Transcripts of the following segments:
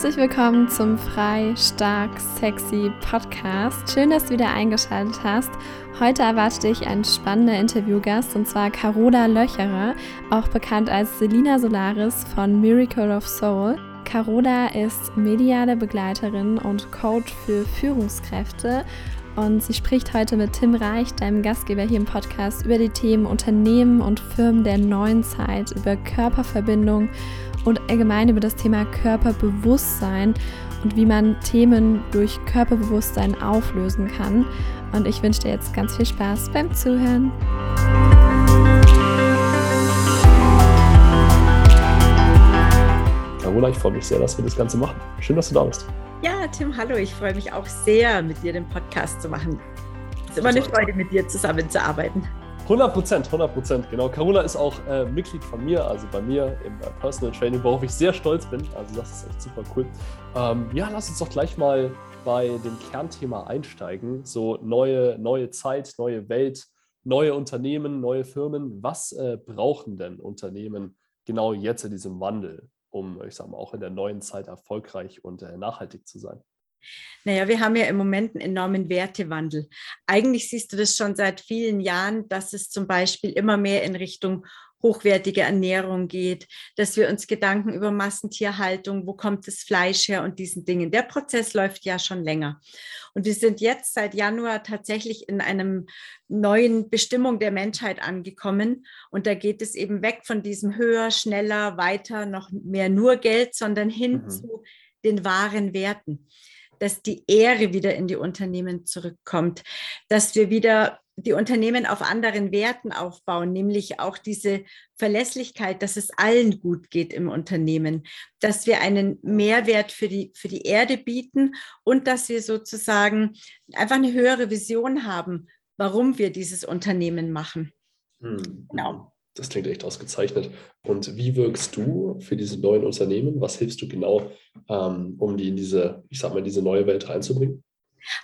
Herzlich willkommen zum Frei, Stark, Sexy Podcast. Schön, dass du wieder eingeschaltet hast. Heute erwartet dich ein spannender Interviewgast und zwar Carola Löcherer, auch bekannt als Selina Solaris von Miracle of Soul. Carola ist mediale Begleiterin und Coach für Führungskräfte und sie spricht heute mit Tim Reich, deinem Gastgeber hier im Podcast, über die Themen Unternehmen und Firmen der neuen Zeit, über Körperverbindung und allgemein über das Thema Körperbewusstsein und wie man Themen durch Körperbewusstsein auflösen kann. Und ich wünsche dir jetzt ganz viel Spaß beim Zuhören. Carola, ich freue mich sehr, dass wir das Ganze machen. Schön, dass du da bist. Ja, Tim, hallo. Ich freue mich auch sehr, mit dir den Podcast zu machen. Es ist immer eine Freude, mit dir zusammenzuarbeiten. 100 Prozent, 100 Prozent, genau. Carola ist auch äh, Mitglied von mir, also bei mir im äh, Personal Training, worauf ich sehr stolz bin. Also das ist echt super cool. Ähm, ja, lass uns doch gleich mal bei dem Kernthema einsteigen. So neue, neue Zeit, neue Welt, neue Unternehmen, neue Firmen. Was äh, brauchen denn Unternehmen genau jetzt in diesem Wandel, um, ich sage mal, auch in der neuen Zeit erfolgreich und äh, nachhaltig zu sein? Naja, wir haben ja im Moment einen enormen Wertewandel. Eigentlich siehst du das schon seit vielen Jahren, dass es zum Beispiel immer mehr in Richtung hochwertige Ernährung geht, dass wir uns Gedanken über Massentierhaltung, wo kommt das Fleisch her und diesen Dingen. Der Prozess läuft ja schon länger. Und wir sind jetzt seit Januar tatsächlich in einem neuen Bestimmung der Menschheit angekommen. Und da geht es eben weg von diesem höher, schneller, weiter, noch mehr nur Geld, sondern hin mhm. zu den wahren Werten dass die Ehre wieder in die Unternehmen zurückkommt, dass wir wieder die Unternehmen auf anderen Werten aufbauen, nämlich auch diese Verlässlichkeit, dass es allen gut geht im Unternehmen, dass wir einen Mehrwert für die, für die Erde bieten und dass wir sozusagen einfach eine höhere Vision haben, warum wir dieses Unternehmen machen. Hm. Genau. Das klingt echt ausgezeichnet. Und wie wirkst du für diese neuen Unternehmen? Was hilfst du genau, ähm, um die in diese, ich sag mal, diese neue Welt reinzubringen?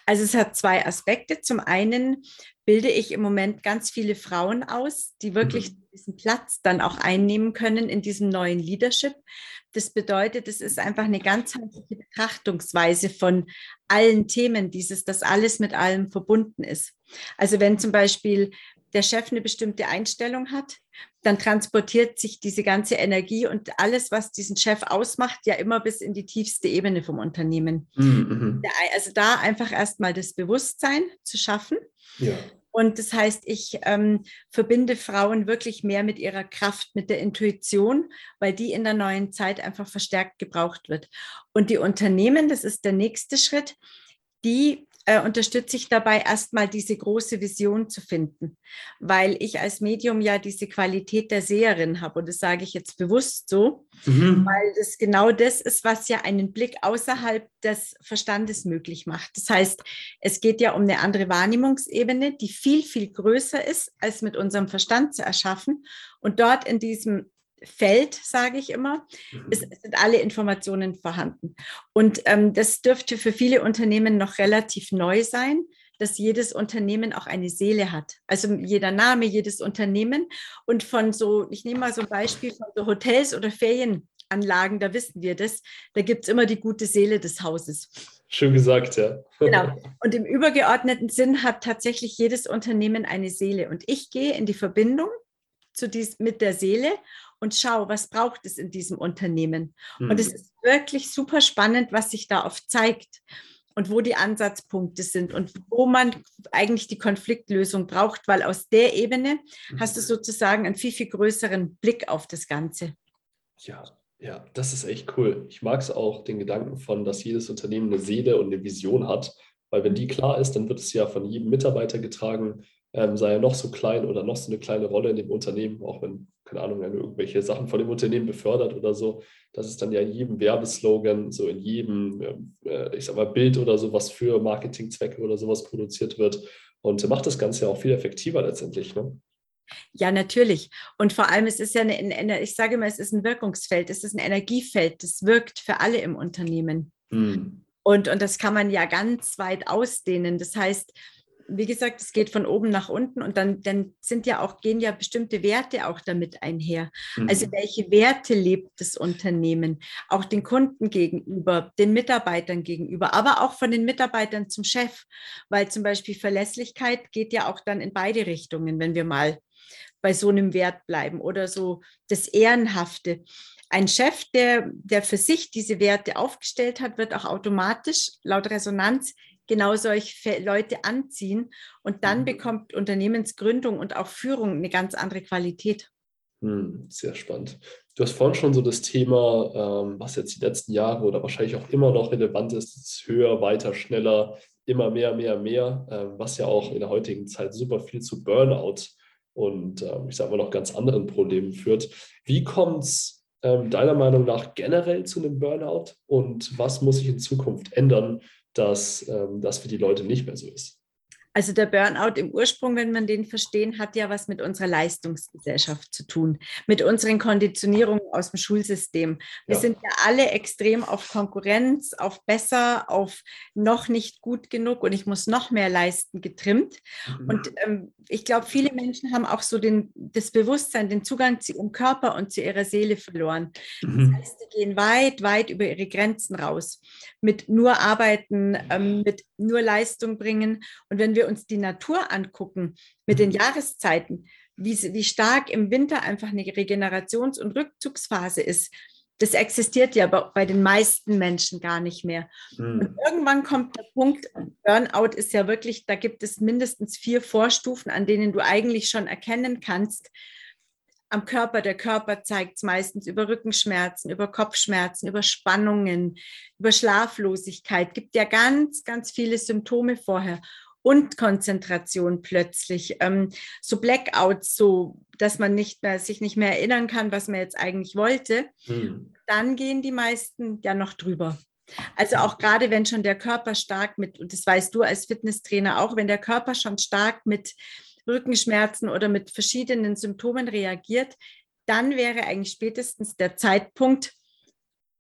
Also es hat zwei Aspekte. Zum einen bilde ich im Moment ganz viele Frauen aus, die wirklich mhm. diesen Platz dann auch einnehmen können in diesem neuen Leadership. Das bedeutet, es ist einfach eine ganzheitliche Betrachtungsweise von allen Themen, dieses, dass alles mit allem verbunden ist. Also wenn zum Beispiel der Chef eine bestimmte Einstellung hat, dann transportiert sich diese ganze Energie und alles, was diesen Chef ausmacht, ja immer bis in die tiefste Ebene vom Unternehmen. Mhm. Also da einfach erstmal das Bewusstsein zu schaffen. Und das heißt, ich ähm, verbinde Frauen wirklich mehr mit ihrer Kraft, mit der Intuition, weil die in der neuen Zeit einfach verstärkt gebraucht wird. Und die Unternehmen, das ist der nächste Schritt, die äh, unterstütze ich dabei, erstmal diese große Vision zu finden, weil ich als Medium ja diese Qualität der Seherin habe. Und das sage ich jetzt bewusst so, mhm. weil das genau das ist, was ja einen Blick außerhalb des Verstandes möglich macht. Das heißt, es geht ja um eine andere Wahrnehmungsebene, die viel, viel größer ist, als mit unserem Verstand zu erschaffen. Und dort in diesem Feld, sage ich immer, mhm. es, sind alle Informationen vorhanden. Und ähm, das dürfte für viele Unternehmen noch relativ neu sein, dass jedes Unternehmen auch eine Seele hat. Also jeder Name, jedes Unternehmen. Und von so, ich nehme mal so ein Beispiel von so Hotels oder Ferienanlagen, da wissen wir das, da gibt es immer die gute Seele des Hauses. Schön gesagt, ja. Genau. Und im übergeordneten Sinn hat tatsächlich jedes Unternehmen eine Seele. Und ich gehe in die Verbindung zu dies, mit der Seele und schau, was braucht es in diesem Unternehmen. Mhm. Und es mhm. ist wirklich super spannend, was sich da oft zeigt und wo die Ansatzpunkte sind und wo man eigentlich die Konfliktlösung braucht, weil aus der Ebene mhm. hast du mhm. sozusagen einen viel, viel größeren Blick auf das Ganze. Ja, ja, das ist echt cool. Ich mag es auch, den Gedanken von, dass jedes Unternehmen eine Seele und eine Vision hat, weil wenn die klar ist, dann wird es ja von jedem Mitarbeiter getragen, ähm, sei er noch so klein oder noch so eine kleine Rolle in dem Unternehmen, auch wenn, keine Ahnung, wenn irgendwelche Sachen von dem Unternehmen befördert oder so, das ist dann ja in jedem Werbeslogan, so in jedem, ähm, äh, ich sag mal, Bild oder so, was für Marketingzwecke oder sowas produziert wird und macht das Ganze ja auch viel effektiver letztendlich. Ne? Ja, natürlich. Und vor allem, es ist ja eine, eine, ich sage immer, es ist ein Wirkungsfeld, es ist ein Energiefeld, das wirkt für alle im Unternehmen. Hm. Und, und das kann man ja ganz weit ausdehnen. Das heißt, wie gesagt, es geht von oben nach unten und dann, dann sind ja auch, gehen ja bestimmte Werte auch damit einher. Mhm. Also welche Werte lebt das Unternehmen? Auch den Kunden gegenüber, den Mitarbeitern gegenüber, aber auch von den Mitarbeitern zum Chef, weil zum Beispiel Verlässlichkeit geht ja auch dann in beide Richtungen, wenn wir mal bei so einem Wert bleiben oder so das Ehrenhafte. Ein Chef, der, der für sich diese Werte aufgestellt hat, wird auch automatisch laut Resonanz genau solche Leute anziehen und dann mhm. bekommt Unternehmensgründung und auch Führung eine ganz andere Qualität. Hm, sehr spannend. Du hast vorhin schon so das Thema, ähm, was jetzt die letzten Jahre oder wahrscheinlich auch immer noch relevant ist, ist höher, weiter, schneller, immer mehr, mehr, mehr, ähm, was ja auch in der heutigen Zeit super viel zu Burnout und ähm, ich sage mal noch ganz anderen Problemen führt. Wie kommt es ähm, deiner Meinung nach generell zu einem Burnout und was muss sich in Zukunft ändern, dass ähm, das für die Leute nicht mehr so ist. Also der Burnout im Ursprung, wenn man den verstehen, hat ja was mit unserer Leistungsgesellschaft zu tun, mit unseren Konditionierungen aus dem Schulsystem. Wir ja. sind ja alle extrem auf Konkurrenz, auf besser, auf noch nicht gut genug und ich muss noch mehr leisten getrimmt. Mhm. Und ähm, ich glaube, viele Menschen haben auch so den, das Bewusstsein, den Zugang zu ihrem Körper und zu ihrer Seele verloren. Mhm. Das heißt, sie gehen weit, weit über ihre Grenzen raus. Mit nur Arbeiten, ähm, mit nur Leistung bringen. Und wenn wir wir uns die Natur angucken mit den mhm. Jahreszeiten, wie, wie stark im Winter einfach eine Regenerations- und Rückzugsphase ist, das existiert ja bei den meisten Menschen gar nicht mehr. Mhm. Und irgendwann kommt der Punkt, Burnout ist ja wirklich, da gibt es mindestens vier Vorstufen, an denen du eigentlich schon erkennen kannst, am Körper. Der Körper zeigt es meistens über Rückenschmerzen, über Kopfschmerzen, über Spannungen, über Schlaflosigkeit. Gibt ja ganz, ganz viele Symptome vorher und Konzentration plötzlich. Ähm, so Blackouts, so dass man nicht mehr, sich nicht mehr erinnern kann, was man jetzt eigentlich wollte. Mhm. Dann gehen die meisten ja noch drüber. Also auch gerade wenn schon der Körper stark mit, und das weißt du als Fitnesstrainer auch, wenn der Körper schon stark mit Rückenschmerzen oder mit verschiedenen Symptomen reagiert, dann wäre eigentlich spätestens der Zeitpunkt,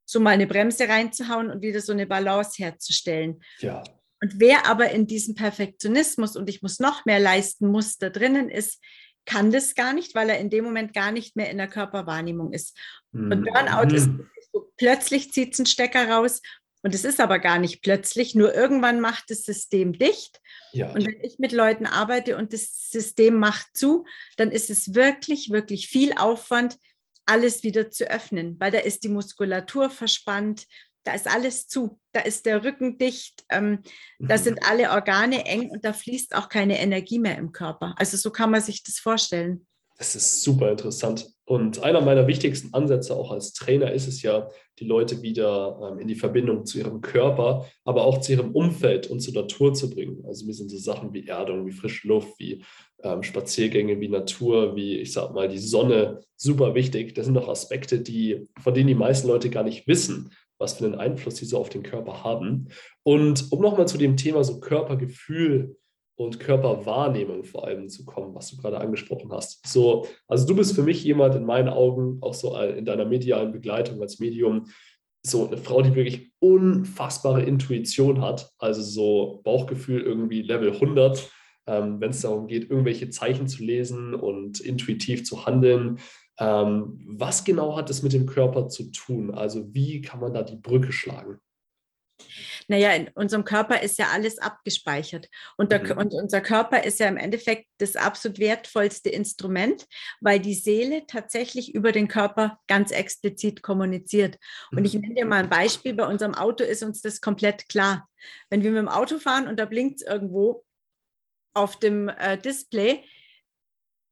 so mal eine Bremse reinzuhauen und wieder so eine Balance herzustellen. Ja. Und wer aber in diesem Perfektionismus und ich muss noch mehr leisten Muster drinnen ist, kann das gar nicht, weil er in dem Moment gar nicht mehr in der Körperwahrnehmung ist. Mhm. Und Burnout ist so, plötzlich zieht es einen Stecker raus und es ist aber gar nicht plötzlich, nur irgendwann macht das System dicht. Ja. Und wenn ich mit Leuten arbeite und das System macht zu, dann ist es wirklich, wirklich viel Aufwand, alles wieder zu öffnen, weil da ist die Muskulatur verspannt, da ist alles zu, da ist der Rücken dicht, ähm, mhm. da sind alle Organe eng und da fließt auch keine Energie mehr im Körper. Also so kann man sich das vorstellen. Das ist super interessant. Und einer meiner wichtigsten Ansätze auch als Trainer ist es ja, die Leute wieder ähm, in die Verbindung zu ihrem Körper, aber auch zu ihrem Umfeld und zur Natur zu bringen. Also mir sind so Sachen wie Erdung, wie frische Luft, wie ähm, Spaziergänge, wie Natur, wie ich sag mal die Sonne super wichtig. Das sind doch Aspekte, die, von denen die meisten Leute gar nicht wissen, was für einen Einfluss diese auf den Körper haben. Und um nochmal zu dem Thema so Körpergefühl und Körperwahrnehmung vor allem zu kommen, was du gerade angesprochen hast. So, also du bist für mich jemand in meinen Augen, auch so in deiner medialen Begleitung als Medium, so eine Frau, die wirklich unfassbare Intuition hat, also so Bauchgefühl irgendwie Level 100, ähm, wenn es darum geht, irgendwelche Zeichen zu lesen und intuitiv zu handeln. Ähm, was genau hat es mit dem Körper zu tun? Also wie kann man da die Brücke schlagen? Naja, in unserem Körper ist ja alles abgespeichert. Und, der, mhm. und, unser Körper ist ja im Endeffekt das absolut wertvollste Instrument, weil die Seele tatsächlich über den Körper ganz explizit kommuniziert. Und mhm. ich nenne dir mal ein Beispiel. Bei unserem Auto ist uns das komplett klar. Wenn wir mit dem Auto fahren und da blinkt es irgendwo auf dem äh, Display,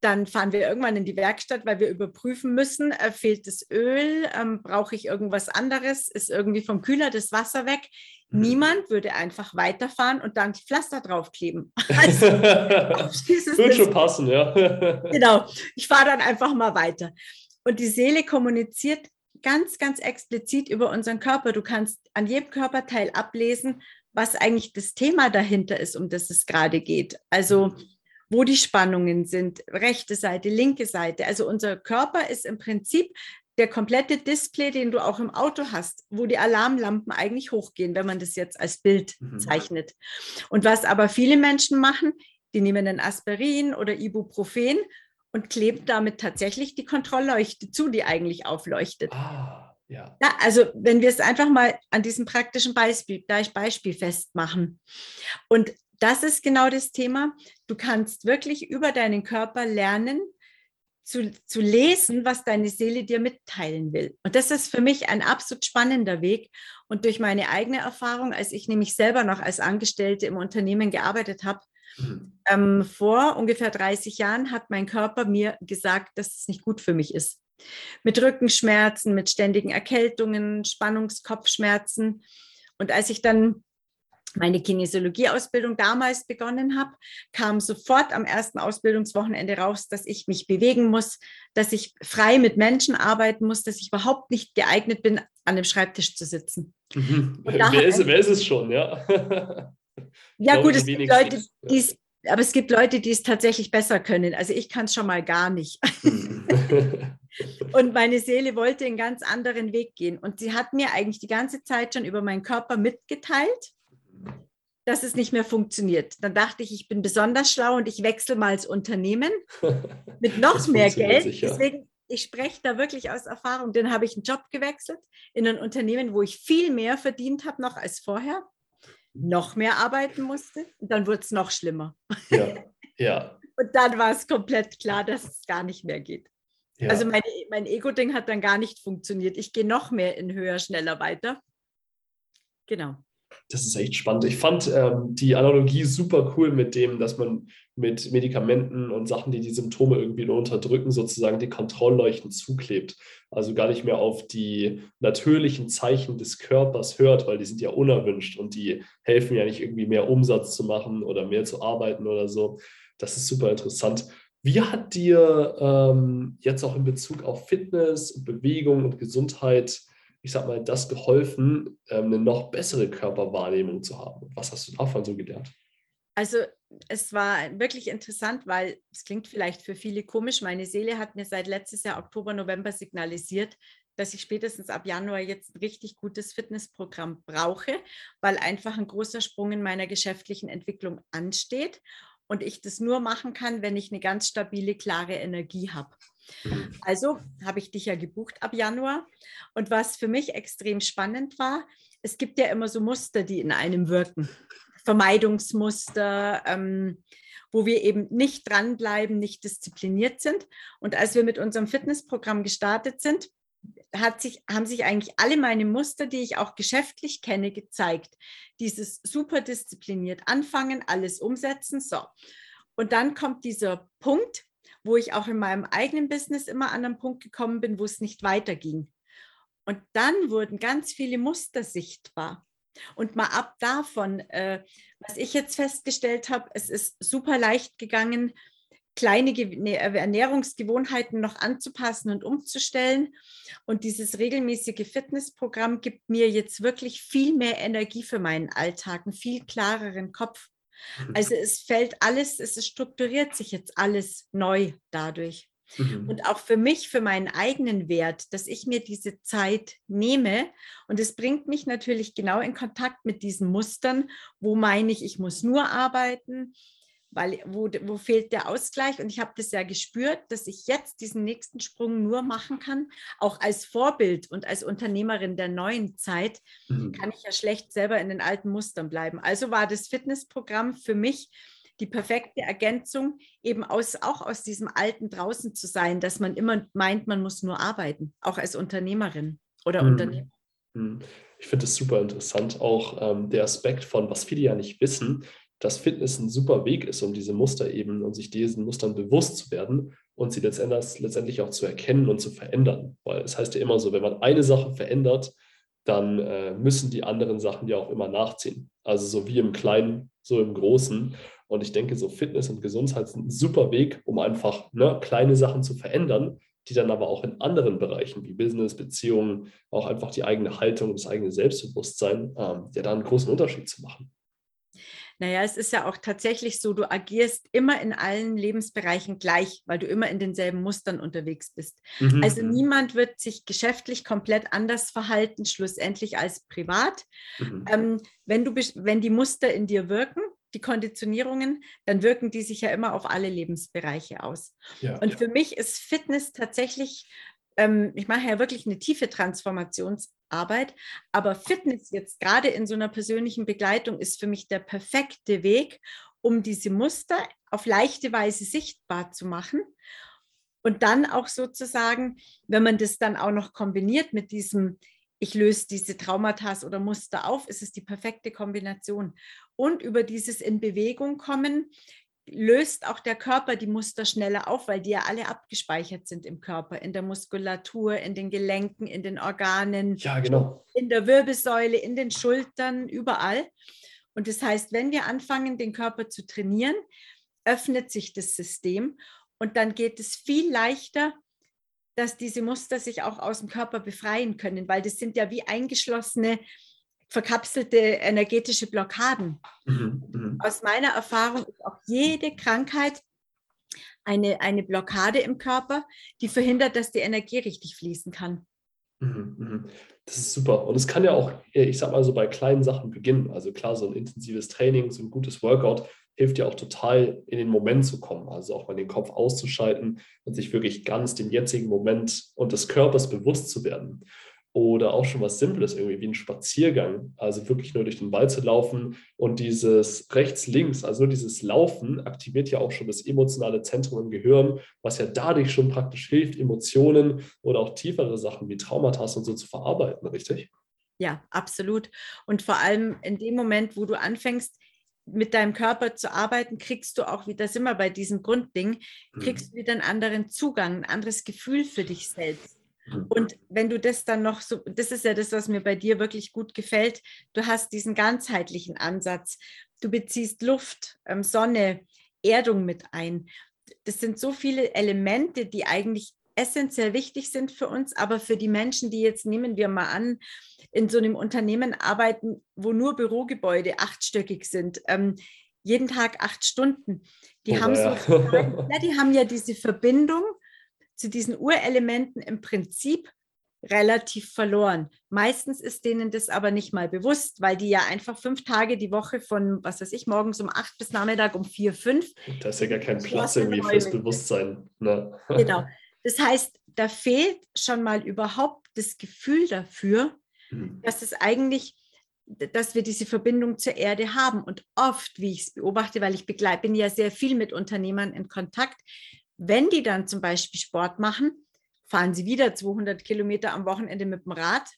dann fahren wir irgendwann in die Werkstatt, weil wir überprüfen müssen, äh, fehlt das Öl, ähm, brauche ich irgendwas anderes, ist irgendwie vom Kühler das Wasser weg. Mhm. Niemand würde einfach weiterfahren und dann die Pflaster draufkleben. Also, Würde schon passen, ja. genau, ich fahre dann einfach mal weiter. Und die Seele kommuniziert ganz, ganz explizit über unseren Körper. Du kannst an jedem Körperteil ablesen, was eigentlich das Thema dahinter ist, um das es gerade geht. Also mhm wo die Spannungen sind, rechte Seite, linke Seite. Also unser Körper ist im Prinzip der komplette Display, den du auch im Auto hast, wo die Alarmlampen eigentlich hochgehen, wenn man das jetzt als Bild mhm. zeichnet. Und was aber viele Menschen machen, die nehmen ein Aspirin oder Ibuprofen und kleben damit tatsächlich die Kontrollleuchte zu, die eigentlich aufleuchtet. Ah, ja. ja. Also wenn wir es einfach mal an diesem praktischen Beispiel, Beispiel festmachen. Und das ist genau das Thema. Du kannst wirklich über deinen Körper lernen, zu, zu lesen, was deine Seele dir mitteilen will. Und das ist für mich ein absolut spannender Weg. Und durch meine eigene Erfahrung, als ich nämlich selber noch als Angestellte im Unternehmen gearbeitet habe, mhm. ähm, vor ungefähr 30 Jahren hat mein Körper mir gesagt, dass es nicht gut für mich ist. Mit Rückenschmerzen, mit ständigen Erkältungen, Spannungskopfschmerzen. Und als ich dann meine Kinesiologie-Ausbildung damals begonnen habe, kam sofort am ersten Ausbildungswochenende raus, dass ich mich bewegen muss, dass ich frei mit Menschen arbeiten muss, dass ich überhaupt nicht geeignet bin, an dem Schreibtisch zu sitzen. Mhm. Wer, ist, wer ist es schon, ja? ja, gut, es gibt Leute, die es aber es gibt Leute, die es tatsächlich besser können. Also ich kann es schon mal gar nicht. Mhm. und meine Seele wollte einen ganz anderen Weg gehen. Und sie hat mir eigentlich die ganze Zeit schon über meinen Körper mitgeteilt, dass es nicht mehr funktioniert. Dann dachte ich, ich bin besonders schlau und ich wechsle mal ins Unternehmen mit noch mehr Geld. Sicher. Deswegen, ich spreche da wirklich aus Erfahrung. Dann habe ich einen Job gewechselt in ein Unternehmen, wo ich viel mehr verdient habe noch als vorher, noch mehr arbeiten musste und dann wurde es noch schlimmer. Ja, ja. und dann war es komplett klar, dass es gar nicht mehr geht. Ja. Also meine, mein Ego-Ding hat dann gar nicht funktioniert. Ich gehe noch mehr in höher, schneller weiter. Genau das ist echt spannend. Ich fand ähm, die Analogie super cool mit dem, dass man mit Medikamenten und Sachen, die die Symptome irgendwie nur unterdrücken, sozusagen die Kontrollleuchten zuklebt. Also gar nicht mehr auf die natürlichen Zeichen des Körpers hört, weil die sind ja unerwünscht und die helfen ja nicht irgendwie mehr Umsatz zu machen oder mehr zu arbeiten oder so. Das ist super interessant. Wie hat dir ähm, jetzt auch in Bezug auf Fitness, Bewegung und Gesundheit ich sag mal, das geholfen, ähm, eine noch bessere Körperwahrnehmung zu haben? Was hast du davon so gelernt? Also es war wirklich interessant, weil es klingt vielleicht für viele komisch. Meine Seele hat mir seit letztes Jahr Oktober, November signalisiert, dass ich spätestens ab Januar jetzt ein richtig gutes Fitnessprogramm brauche, weil einfach ein großer Sprung in meiner geschäftlichen Entwicklung ansteht und ich das nur machen kann, wenn ich eine ganz stabile, klare Energie habe. Also habe ich dich ja gebucht ab Januar. Und was für mich extrem spannend war, es gibt ja immer so Muster, die in einem wirken. Vermeidungsmuster, ähm, wo wir eben nicht dranbleiben, nicht diszipliniert sind. Und als wir mit unserem Fitnessprogramm gestartet sind, hat sich, haben sich eigentlich alle meine Muster, die ich auch geschäftlich kenne, gezeigt. Dieses super diszipliniert anfangen, alles umsetzen. So. Und dann kommt dieser Punkt, wo ich auch in meinem eigenen Business immer an einen Punkt gekommen bin, wo es nicht weiterging. Und dann wurden ganz viele Muster sichtbar. Und mal ab davon, äh, was ich jetzt festgestellt habe, es ist super leicht gegangen, kleine ne, Ernährungsgewohnheiten noch anzupassen und umzustellen. Und dieses regelmäßige Fitnessprogramm gibt mir jetzt wirklich viel mehr Energie für meinen Alltag, einen viel klareren Kopf. Mhm. Also es fällt alles, es strukturiert sich jetzt alles neu dadurch. Mhm. Und auch für mich, für meinen eigenen Wert, dass ich mir diese Zeit nehme. Und es bringt mich natürlich genau in Kontakt mit diesen Mustern, wo meine ich, ich muss nur arbeiten, weil wo, wo fehlt der Ausgleich? Und ich habe das ja gespürt, dass ich jetzt diesen nächsten Sprung nur machen kann, auch als Vorbild und als Unternehmerin der neuen Zeit, mhm. kann ich ja schlecht selber in den alten Mustern bleiben. Also war das Fitnessprogramm für mich die perfekte Ergänzung, eben aus, auch aus diesem Alten draußen zu sein, dass man immer meint, man muss nur arbeiten, auch als Unternehmerin oder mhm. Unternehmer. Mhm. Ich finde es super interessant, auch ähm, der Aspekt von, was viele ja nicht wissen, dass Fitness ein super Weg ist, um diese Muster eben und sich diesen Mustern bewusst zu werden und sie letztendlich, auch zu erkennen und zu verändern. Weil es heißt ja immer so, wenn man eine Sache verändert, dann äh, müssen die anderen Sachen ja auch immer nachziehen. Also so wie im Kleinen, so im Großen. Und ich denke, so Fitness und Gesundheit sind ein super Weg, um einfach ne, kleine Sachen zu verändern, die dann aber auch in anderen Bereichen wie Business, Beziehungen, auch einfach die eigene Haltung, das eigene Selbstbewusstsein, ähm, ja da einen großen Unterschied zu machen. Naja, es ist ja auch tatsächlich so, du agierst immer in allen Lebensbereichen gleich, weil du immer in denselben Mustern unterwegs bist. Mhm. Also mhm. niemand wird sich geschäftlich komplett anders verhalten, schlussendlich als privat. Mhm. Ähm, wenn, du, wenn die Muster in dir wirken, die Konditionierungen, dann wirken die sich ja immer auf alle Lebensbereiche aus. Ja, und ja. für mich ist Fitness tatsächlich, ähm, ich mache ja wirklich eine tiefe Transformationsarbeit, aber Fitness jetzt gerade in so einer persönlichen Begleitung ist für mich der perfekte Weg, um diese Muster auf leichte Weise sichtbar zu machen. Und dann auch sozusagen, wenn man das dann auch noch kombiniert mit diesem, ich löse diese Traumata oder Muster auf, ist es die perfekte Kombination und über dieses in Bewegung kommen löst auch der Körper die Muster schneller auf, weil die ja alle abgespeichert sind im Körper, in der Muskulatur, in den Gelenken, in den Organen, ja, genau. in der Wirbelsäule, in den Schultern, überall. Und das heißt, wenn wir anfangen, den Körper zu trainieren, öffnet sich das System und dann geht es viel leichter, dass diese Muster sich auch aus dem Körper befreien können, weil das sind ja wie eingeschlossene verkapselte energetische Blockaden. Mhm, mhm, Aus meiner Erfahrung ist auch jede Krankheit eine, eine Blockade im Körper, die verhindert, dass die Energie richtig fließen kann. Mhm, mhm. Das ist super. Und es kann ja auch, äh, ich sag mal so, bei kleinen Sachen beginnen. Also klar, so ein intensives Training, so ein gutes Workout hilft ja auch total, in den Moment zu kommen. Also auch mal den Kopf auszuschalten und sich wirklich ganz dem jetzigen Moment und des Körpers bewusst zu werden. Oder auch schon was Simples, irgendwie wie ein Spaziergang. Also wirklich nur durch den Wald zu laufen und dieses rechts-links, also nur dieses Laufen, aktiviert ja auch schon das emotionale Zentrum im Gehirn, was ja dadurch schon praktisch hilft, Emotionen oder auch tiefere Sachen wie Traumata und so zu verarbeiten, richtig? Ja, absolut. Und vor allem in dem Moment, wo du anfängst, mit deinem Körper zu arbeiten, kriegst du auch wieder, sind wir bei diesem Grundding, kriegst mhm. du wieder einen anderen Zugang, ein anderes Gefühl für dich selbst. Mhm. Und wenn du das dann noch so, das ist ja das, was mir bei dir wirklich gut gefällt, du hast diesen ganzheitlichen Ansatz. Du beziehst Luft, ähm, Sonne, Erdung mit ein. Das sind so viele Elemente, die eigentlich essentiell wichtig sind für uns, aber für die Menschen, die jetzt nehmen wir mal an, in so einem Unternehmen arbeiten, wo nur Bürogebäude achtstöckig sind, ähm, jeden Tag acht Stunden, die oh, haben ja. so, ja, die haben ja diese Verbindung zu diesen Urelementen im Prinzip relativ verloren. Meistens ist denen das aber nicht mal bewusst, weil die ja einfach fünf Tage die Woche von, was weiß ich, morgens um acht bis Nachmittag um vier, fünf. Da ist ja gar kein Platz irgendwie fürs Bewusstsein. Ne? Genau. Das heißt, da fehlt schon mal überhaupt das Gefühl dafür, mhm. dass es eigentlich, dass wir diese Verbindung zur Erde haben. Und oft, wie ich es beobachte, weil ich begleite, bin ja sehr viel mit Unternehmern in Kontakt, wenn die dann zum Beispiel Sport machen, fahren sie wieder 200 Kilometer am Wochenende mit dem Rad.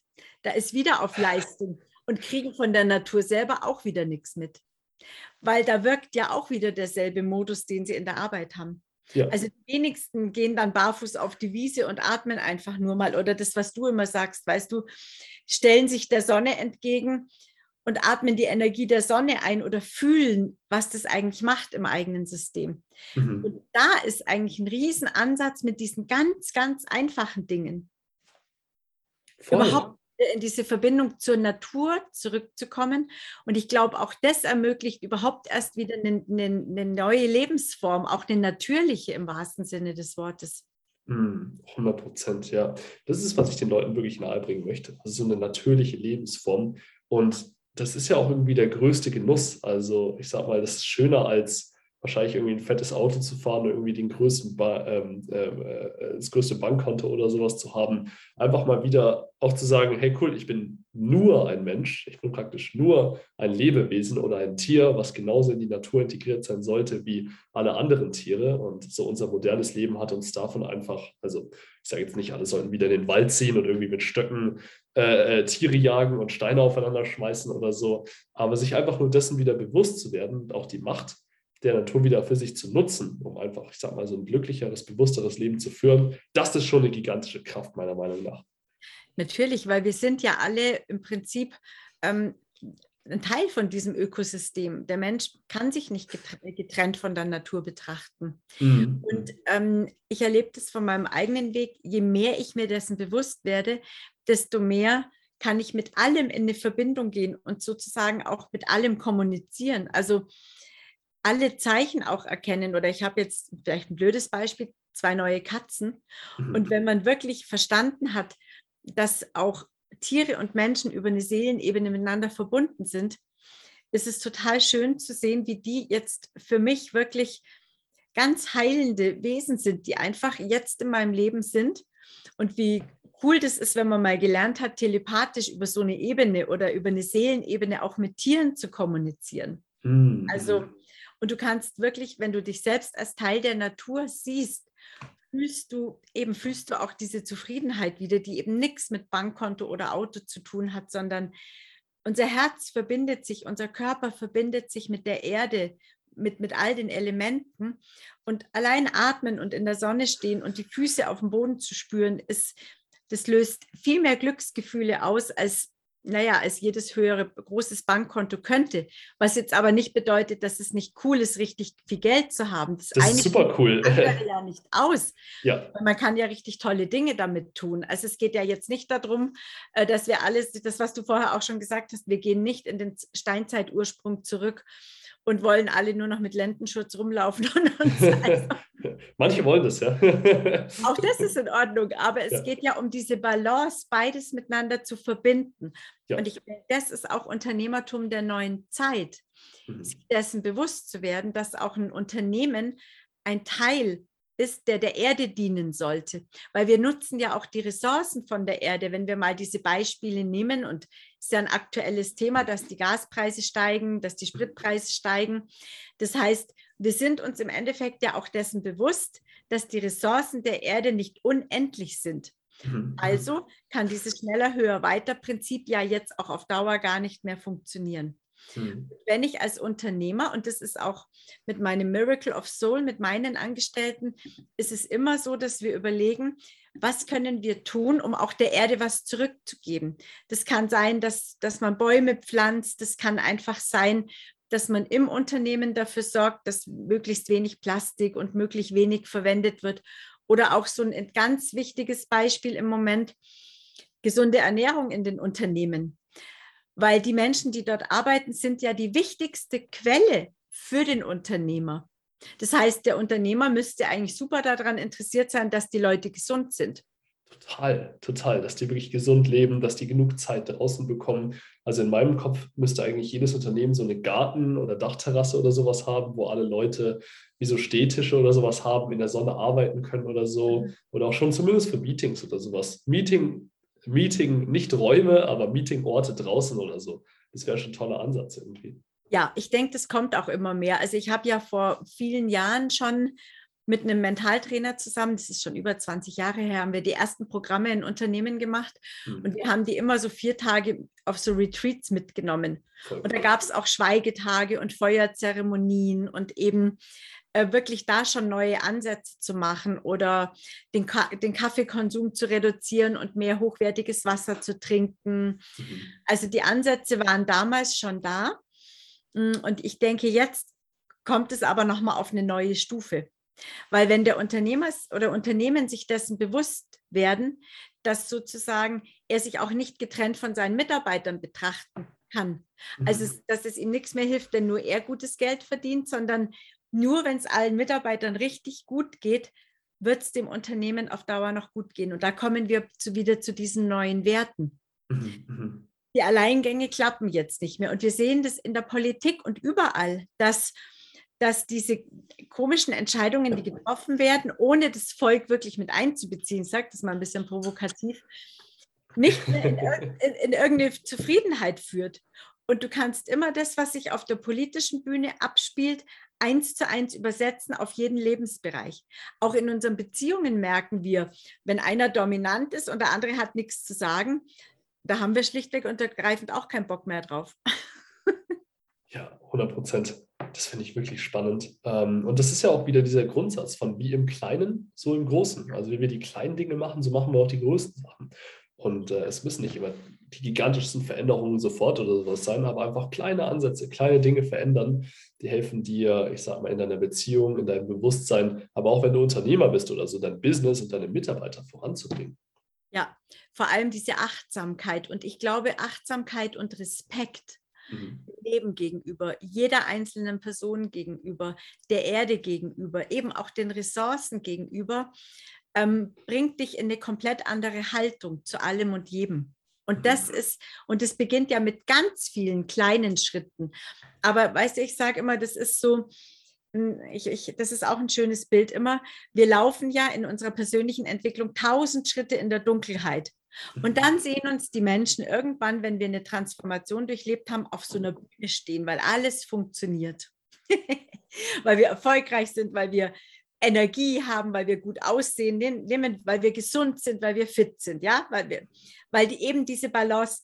Da ist wieder auf Leistung und kriegen von der Natur selber auch wieder nichts mit. Weil da wirkt ja auch wieder derselbe Modus, den sie in der Arbeit haben. Ja. Also die wenigsten gehen dann barfuß auf die Wiese und atmen einfach nur mal. Oder das, was du immer sagst, weißt du, stellen sich der Sonne entgegen und atmen die Energie der Sonne ein oder fühlen, was das eigentlich macht im eigenen System. Mhm. Und da ist eigentlich ein Riesenansatz mit diesen ganz, ganz einfachen Dingen. Voll. Überhaupt in diese Verbindung zur Natur zurückzukommen. Und ich glaube, auch das ermöglicht überhaupt erst wieder eine, eine, eine, neue Lebensform, auch eine natürliche im wahrsten Sinne des Wortes. 100 hm, Prozent, ja. Das ist, was ich den Leuten wirklich nahebringen möchte. Also so eine natürliche Lebensform. Und das ist ja auch irgendwie der größte Genuss. Also ich sag mal, das ist schöner als wahrscheinlich irgendwie ein fettes Auto zu fahren und irgendwie den größten ba ähm, äh, äh, das größte Bankkonto oder sowas zu haben. Einfach mal wieder auch zu sagen, hey cool, ich bin nur ein Mensch, ich bin praktisch nur ein Lebewesen oder ein Tier, was genauso in die Natur integriert sein sollte wie alle anderen Tiere. Und so unser modernes Leben hat uns davon einfach, also ich sage jetzt nicht, alle sollten wieder in den Wald ziehen und irgendwie mit Stöcken äh, äh, Tiere jagen und Steine aufeinander schmeißen oder so, aber sich einfach nur dessen wieder bewusst zu werden auch die Macht der Natur wieder für sich zu nutzen, um einfach, ich sag mal, so ein glücklicheres, bewussteres Leben zu führen, das ist schon eine gigantische Kraft, meiner Meinung nach. Natürlich, weil wir sind ja alle im Prinzip ähm, ein Teil von diesem Ökosystem. Der Mensch kann sich nicht getrennt von der Natur betrachten. Mhm. Und ähm, ich erlebe das von meinem eigenen Weg. Je mehr ich mir dessen bewusst werde, desto mehr kann ich mit allem in eine Verbindung gehen und sozusagen auch mit allem kommunizieren. Also alle Zeichen auch erkennen. Oder ich habe jetzt vielleicht ein blödes Beispiel, zwei neue Katzen. Mhm. Und wenn man wirklich verstanden hat, dass auch Tiere und Menschen über eine Seelenebene miteinander verbunden sind, ist es total schön zu sehen, wie die jetzt für mich wirklich ganz heilende Wesen sind, die einfach jetzt in meinem Leben sind und wie cool das ist, wenn man mal gelernt hat, telepathisch über so eine Ebene oder über eine Seelenebene auch mit Tieren zu kommunizieren. Mhm. Also, und du kannst wirklich, wenn du dich selbst als Teil der Natur siehst, fühlst du eben fühlst du auch diese Zufriedenheit wieder, die eben nichts mit Bankkonto oder Auto zu tun hat, sondern unser Herz verbindet sich, unser Körper verbindet sich mit der Erde, mit, mit all den Elementen. Und allein atmen und in der Sonne stehen und die Füße auf dem Boden zu spüren, ist, das löst viel mehr Glücksgefühle aus, als naja, als jedes höhere großes Bankkonto könnte. Was jetzt aber nicht bedeutet, dass es nicht cool ist, richtig viel Geld zu haben. Das, das ist super cool. ja nicht aus. Ja. Man kann ja richtig tolle Dinge damit tun. Also es geht ja jetzt nicht darum, äh, dass wir alles, das, was du vorher auch schon gesagt hast, wir gehen nicht in den Steinzeitursprung zurück und wollen alle nur noch mit Lendenschutz rumlaufen und uns Manche wollen das, ja. Auch das ist in Ordnung, aber es ja. geht ja um diese Balance, beides miteinander zu verbinden. Ja. Und ich das ist auch Unternehmertum der neuen Zeit, mhm. dessen bewusst zu werden, dass auch ein Unternehmen ein Teil ist, der der Erde dienen sollte. Weil wir nutzen ja auch die Ressourcen von der Erde, wenn wir mal diese Beispiele nehmen. Und es ist ja ein aktuelles Thema, dass die Gaspreise steigen, dass die Spritpreise steigen. Das heißt, wir sind uns im Endeffekt ja auch dessen bewusst, dass die Ressourcen der Erde nicht unendlich sind. Mhm. Also kann dieses schneller, höher, weiter Prinzip ja jetzt auch auf Dauer gar nicht mehr funktionieren. Mhm. Wenn ich als Unternehmer, und das ist auch mit meinem Miracle of Soul, mit meinen Angestellten, ist es immer so, dass wir überlegen, was können wir tun, um auch der Erde was zurückzugeben. Das kann sein, dass, dass man Bäume pflanzt, das kann einfach sein, dass man im Unternehmen dafür sorgt, dass möglichst wenig Plastik und möglichst wenig verwendet wird. Oder auch so ein ganz wichtiges Beispiel im Moment, gesunde Ernährung in den Unternehmen weil die Menschen, die dort arbeiten, sind ja die wichtigste Quelle für den Unternehmer. Das heißt, der Unternehmer müsste eigentlich super daran interessiert sein, dass die Leute gesund sind. Total, total, dass die wirklich gesund leben, dass die genug Zeit draußen bekommen. Also in meinem Kopf müsste eigentlich jedes Unternehmen so eine Garten- oder Dachterrasse oder sowas haben, wo alle Leute wie so Stehtische oder sowas haben, in der Sonne arbeiten können oder so. Mhm. Oder auch schon zumindest für Meetings oder sowas. Meeting Meeting, nicht Räume, aber Meetingorte draußen oder so. Das wäre schon ein toller Ansatz irgendwie. Ja, ich denke, das kommt auch immer mehr. Also ich habe ja vor vielen Jahren schon mit einem Mentaltrainer zusammen, das ist schon über 20 Jahre her, haben wir die ersten Programme in Unternehmen gemacht mhm. und wir haben die immer so vier Tage auf so Retreats mitgenommen. Voll und da gab es auch Schweigetage und Feuerzeremonien und eben äh, wirklich da schon neue Ansätze zu machen oder den, Ka den Kaffeekonsum zu reduzieren und mehr hochwertiges Wasser zu trinken. Mhm. Also die Ansätze waren damals schon da. Mm, und ich denke, jetzt kommt es aber nochmal auf eine neue Stufe. Weil wenn der Unternehmer oder Unternehmen sich dessen bewusst werden, dass sozusagen er sich auch nicht getrennt von seinen Mitarbeitern betrachten kann. Also, mhm. dass es ihm nichts mehr hilft, wenn nur er gutes Geld verdient, sondern nur wenn es allen Mitarbeitern richtig gut geht, wird es dem Unternehmen auf Dauer noch gut gehen. Und da kommen wir zu, wieder zu diesen neuen Werten. Mhm, mhm. Die Alleingänge klappen jetzt nicht mehr. Und wir sehen das in der Politik und überall, dass, dass diese komischen Entscheidungen, die getroffen werden, ohne das Volk wirklich mit einzubeziehen, sagt das mal ein bisschen provokativ, nicht mehr in, in, in irgendeine Zufriedenheit führt. Und du kannst immer das, was sich auf der politischen Bühne abspielt, eins zu eins übersetzen auf jeden Lebensbereich. Auch in unseren Beziehungen merken wir, wenn einer dominant ist und der andere hat nichts zu sagen, da haben wir schlichtweg und ergreifend auch keinen Bock mehr drauf. Ja, 100 Prozent. Das finde ich wirklich spannend. Ähm, und das ist ja auch wieder dieser Grundsatz von wie im Kleinen, so im Großen. Also wie wir die kleinen Dinge machen, so machen wir auch die größten Sachen. Und äh, es müssen nicht immer die gigantischsten Veränderungen sofort oder sowas sein, aber einfach kleine Ansätze, kleine Dinge verändern, die helfen dir, ich sag mal, in deiner Beziehung, in deinem Bewusstsein, aber auch wenn du Unternehmer bist oder so, dein Business und deine Mitarbeiter voranzubringen. Ja, vor allem diese Achtsamkeit. Und ich glaube, Achtsamkeit und Respekt mhm. Leben gegenüber, jeder einzelnen Person gegenüber, der Erde gegenüber, eben auch den Ressourcen gegenüber, ähm, bringt dich in eine komplett andere Haltung zu allem und jedem. Und das mhm. ist, und es beginnt ja mit ganz vielen kleinen Schritten. Aber weißt du, ich sage immer, das ist so, hm, ich, ich, das ist auch ein schönes Bild immer. Wir laufen ja in unserer persönlichen Entwicklung tausend Schritte in der Dunkelheit. Und mhm. dann sehen uns die Menschen irgendwann, wenn wir eine Transformation durchlebt haben, auf so einer Bühne stehen, weil alles funktioniert. weil wir erfolgreich sind, weil wir Energie haben, weil wir gut aussehen, weil wir gesund sind, weil wir fit sind, ja, weil wir, weil die, eben diese Balance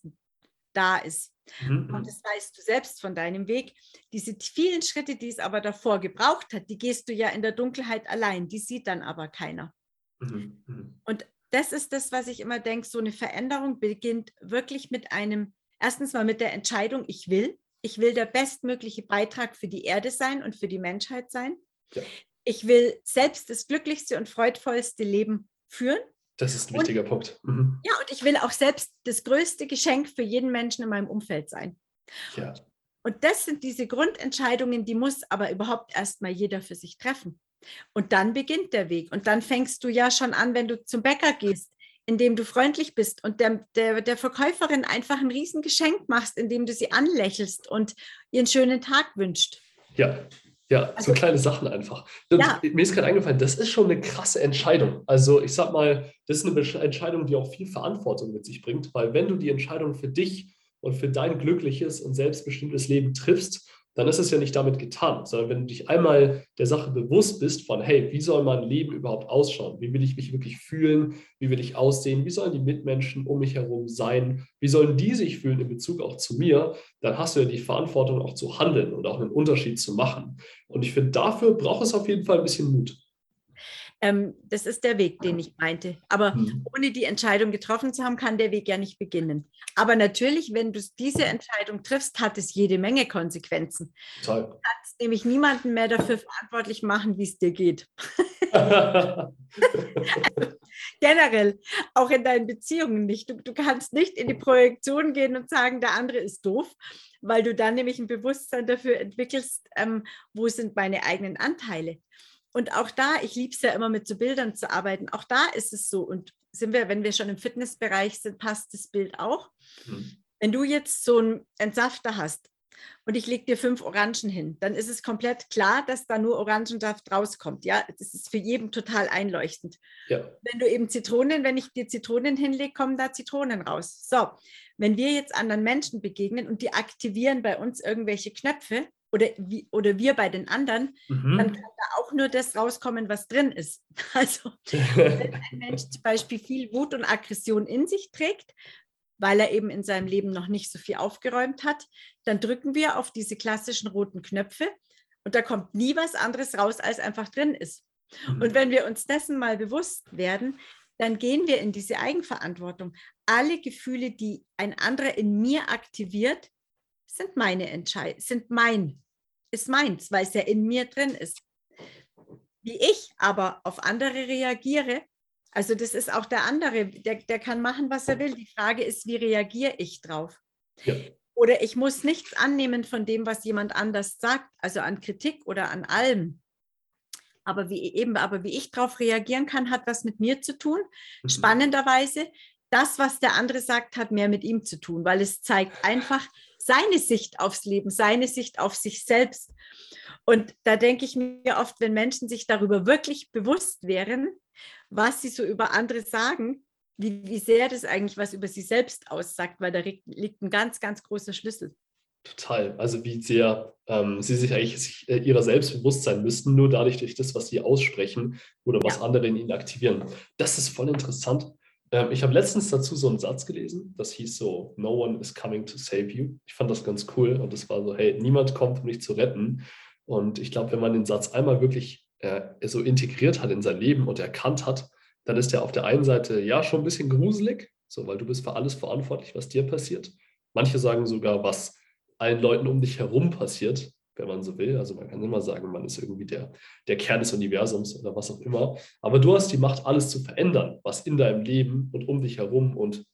da ist. Mhm. Und das weißt du selbst von deinem Weg. Diese vielen Schritte, die es aber davor gebraucht hat, die gehst du ja in der Dunkelheit allein, die sieht dann aber keiner. Mhm. mhm. Und das ist das, was ich immer denke, so eine Veränderung beginnt wirklich mit einem, erstens mal mit der Entscheidung, ich will, ich will der bestmögliche Beitrag für die Erde sein und für die Menschheit sein. Ja. Ich will selbst das glücklichste und freudvollste Leben führen. Das ist ein wichtiger und, Punkt. Mhm. Ja, und ich will auch selbst das größte Geschenk für jeden Menschen in meinem Umfeld sein. Ja. Und das sind diese Grundentscheidungen, die muss aber überhaupt erstmal jeder für sich treffen. Und dann beginnt der Weg. Und dann fängst du ja schon an, wenn du zum Bäcker gehst, indem du freundlich bist und der, der, der Verkäuferin einfach ein Riesengeschenk machst, indem du sie anlächelst und ihren schönen Tag wünscht. Ja, ja, also, so kleine Sachen einfach. Ja. Mir ist gerade eingefallen, das ist schon eine krasse Entscheidung. Also ich sag mal, das ist eine Entscheidung, die auch viel Verantwortung mit sich bringt, weil wenn du die Entscheidung für dich und für dein glückliches und selbstbestimmtes Leben triffst, dann ist es ja nicht damit getan, sondern wenn du dich einmal der Sache bewusst bist von, hey, wie soll mein Leben überhaupt ausschauen? Wie will ich mich wirklich fühlen? Wie will ich aussehen? Wie sollen die Mitmenschen um mich herum sein? Wie sollen die sich fühlen in Bezug auch zu mir? Dann hast du ja die Verantwortung auch zu handeln und auch einen Unterschied zu machen. Und ich finde, dafür braucht es auf jeden Fall ein bisschen Mut. Ähm, das ist der Weg, den ich meinte. Aber mhm. ohne die Entscheidung getroffen zu haben, kann der Weg ja nicht beginnen. Aber natürlich, wenn du diese Entscheidung triffst, hat es jede Menge Konsequenzen. Toll. Du kannst nämlich niemanden mehr dafür verantwortlich machen, wie es dir geht. also, generell, auch in deinen Beziehungen nicht. Du, du kannst nicht in die Projektion gehen und sagen, der andere ist doof, weil du dann nämlich ein Bewusstsein dafür entwickelst, ähm, wo sind meine eigenen Anteile und auch da, ich liebe es ja immer mit so Bildern zu arbeiten, auch da ist es so. Und sind wir, wenn wir schon im Fitnessbereich sind, passt das Bild auch. Mhm. Wenn du jetzt so einen Entsafter hast und ich lege dir fünf Orangen hin, dann ist es komplett klar, dass da nur Orangensaft rauskommt. Ja, das ist für jeden total einleuchtend. Ja. Wenn du eben Zitronen, wenn ich dir Zitronen hinlege, kommen da Zitronen raus. So, wenn wir jetzt anderen Menschen begegnen und die aktivieren bei uns irgendwelche Knöpfe, oder, wie, oder wir bei den anderen, mhm. dann kann da auch nur das rauskommen, was drin ist. Also wenn ein Mensch zum Beispiel viel Wut und Aggression in sich trägt, weil er eben in seinem Leben noch nicht so viel aufgeräumt hat, dann drücken wir auf diese klassischen roten Knöpfe und da kommt nie was anderes raus, als einfach drin ist. Mhm. Und wenn wir uns dessen mal bewusst werden, dann gehen wir in diese Eigenverantwortung. Alle Gefühle, die ein anderer in mir aktiviert, sind meine Entscheidungen, sind mein, ist meins, weil es ja in mir drin ist. Wie ich aber auf andere reagiere, also das ist auch der andere, der, der kann machen, was er will. Die Frage ist, wie reagiere ich drauf? Ja. Oder ich muss nichts annehmen von dem, was jemand anders sagt, also an Kritik oder an allem. Aber wie eben, aber wie ich darauf reagieren kann, hat was mit mir zu tun. Mhm. Spannenderweise, das, was der andere sagt, hat mehr mit ihm zu tun, weil es zeigt einfach, seine Sicht aufs Leben, seine Sicht auf sich selbst. Und da denke ich mir oft, wenn Menschen sich darüber wirklich bewusst wären, was sie so über andere sagen, wie, wie sehr das eigentlich was über sie selbst aussagt, weil da liegt ein ganz, ganz großer Schlüssel. Total. Also wie sehr ähm, sie sich eigentlich sich, äh, ihrer selbst bewusst sein müssten, nur dadurch durch das, was sie aussprechen oder was ja. andere in ihnen aktivieren. Das ist voll interessant. Ähm, ich habe letztens dazu so einen Satz gelesen, das hieß so, No one is coming to save you. Ich fand das ganz cool und das war so, hey, niemand kommt, um dich zu retten. Und ich glaube, wenn man den Satz einmal wirklich äh, so integriert hat in sein Leben und erkannt hat, dann ist er auf der einen Seite ja schon ein bisschen gruselig, so weil du bist für alles verantwortlich, was dir passiert. Manche sagen sogar, was allen Leuten um dich herum passiert. Wenn man so will. Also man kann immer sagen, man ist irgendwie der, der Kern des Universums oder was auch immer. Aber du hast die Macht, alles zu verändern, was in deinem Leben und um dich herum und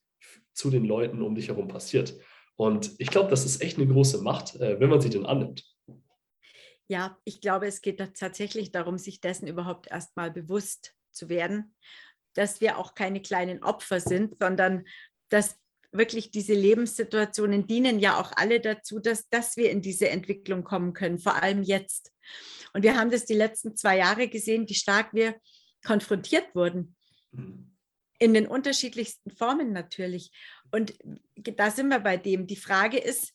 zu den Leuten um dich herum passiert. Und ich glaube, das ist echt eine große Macht, äh, wenn man sie denn annimmt. Ja, ich glaube, es geht tatsächlich darum, sich dessen überhaupt erstmal bewusst zu werden, dass wir auch keine kleinen Opfer sind, sondern dass wirklich diese Lebenssituationen dienen ja auch alle dazu, dass, dass wir in diese Entwicklung kommen können, vor allem jetzt. Und wir haben das die letzten zwei Jahre gesehen, wie stark wir konfrontiert wurden. Mhm. In den unterschiedlichsten Formen natürlich. Und da sind wir bei dem. Die Frage ist,